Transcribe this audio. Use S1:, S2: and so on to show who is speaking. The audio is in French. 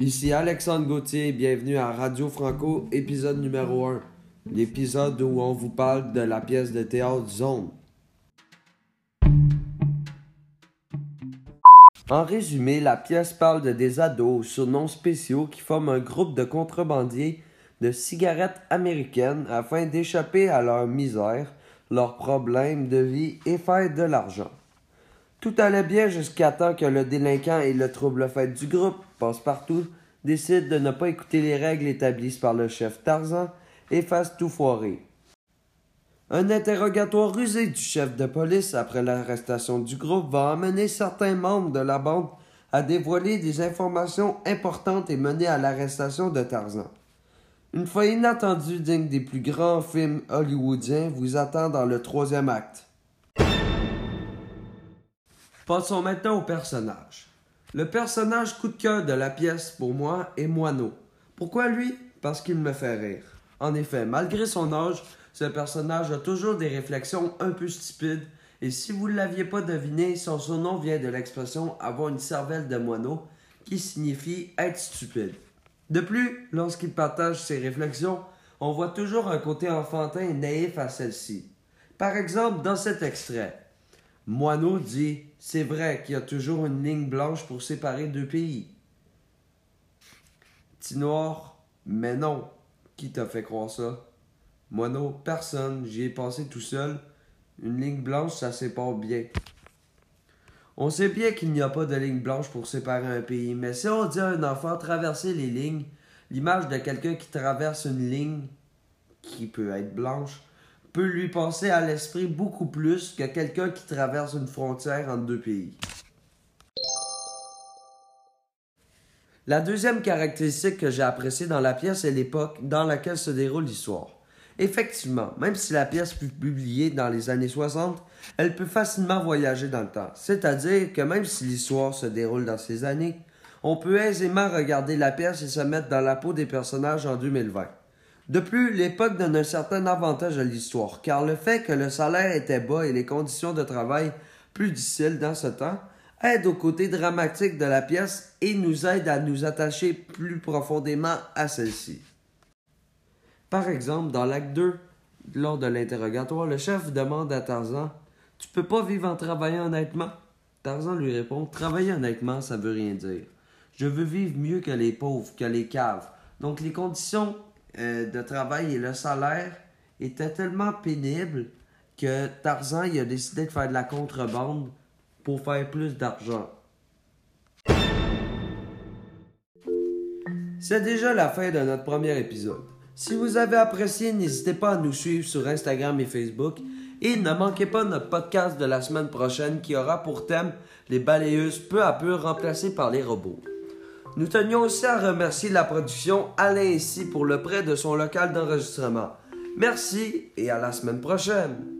S1: Ici Alexandre Gauthier, bienvenue à Radio Franco, épisode numéro 1. L'épisode où on vous parle de la pièce de théâtre Zone. En résumé, la pièce parle de des ados surnoms spéciaux qui forment un groupe de contrebandiers de cigarettes américaines afin d'échapper à leur misère, leurs problèmes de vie et faire de l'argent. Tout allait bien jusqu'à temps que le délinquant et le trouble fait du groupe, passe-partout, décident de ne pas écouter les règles établies par le chef Tarzan et fassent tout foirer. Un interrogatoire rusé du chef de police après l'arrestation du groupe va amener certains membres de la bande à dévoiler des informations importantes et mener à l'arrestation de Tarzan. Une fois inattendu digne des plus grands films hollywoodiens vous attend dans le troisième acte. Passons maintenant au personnage. Le personnage coup de cœur de la pièce pour moi est Moineau. Pourquoi lui? Parce qu'il me fait rire. En effet, malgré son âge, ce personnage a toujours des réflexions un peu stupides, et si vous ne l'aviez pas deviné, son surnom vient de l'expression avoir une cervelle de moineau, qui signifie être stupide. De plus, lorsqu'il partage ses réflexions, on voit toujours un côté enfantin et naïf à celle-ci. Par exemple, dans cet extrait, Moineau dit C'est vrai qu'il y a toujours une ligne blanche pour séparer deux pays. Tinoir Mais non. Qui t'a fait croire ça? Moineau Personne. J'y ai pensé tout seul. Une ligne blanche, ça sépare bien. On sait bien qu'il n'y a pas de ligne blanche pour séparer un pays, mais si on dit à un enfant traverser les lignes, l'image de quelqu'un qui traverse une ligne, qui peut être blanche, peut lui passer à l'esprit beaucoup plus que quelqu'un qui traverse une frontière entre deux pays. La deuxième caractéristique que j'ai appréciée dans la pièce est l'époque dans laquelle se déroule l'histoire. Effectivement, même si la pièce fut publiée dans les années 60, elle peut facilement voyager dans le temps. C'est-à-dire que même si l'histoire se déroule dans ces années, on peut aisément regarder la pièce et se mettre dans la peau des personnages en 2020. De plus, l'époque donne un certain avantage à l'histoire, car le fait que le salaire était bas et les conditions de travail plus difficiles dans ce temps aide au côté dramatique de la pièce et nous aide à nous attacher plus profondément à celle-ci. Par exemple, dans l'acte 2, lors de l'interrogatoire, le chef demande à Tarzan Tu peux pas vivre en travaillant honnêtement Tarzan lui répond Travailler honnêtement, ça veut rien dire. Je veux vivre mieux que les pauvres, que les caves. Donc les conditions euh, de travail et le salaire étaient tellement pénibles que Tarzan il a décidé de faire de la contrebande pour faire plus d'argent. C'est déjà la fin de notre premier épisode. Si vous avez apprécié, n'hésitez pas à nous suivre sur Instagram et Facebook et ne manquez pas notre podcast de la semaine prochaine qui aura pour thème les balayeuses peu à peu remplacées par les robots. Nous tenions aussi à remercier la production Alain ici pour le prêt de son local d'enregistrement. Merci et à la semaine prochaine.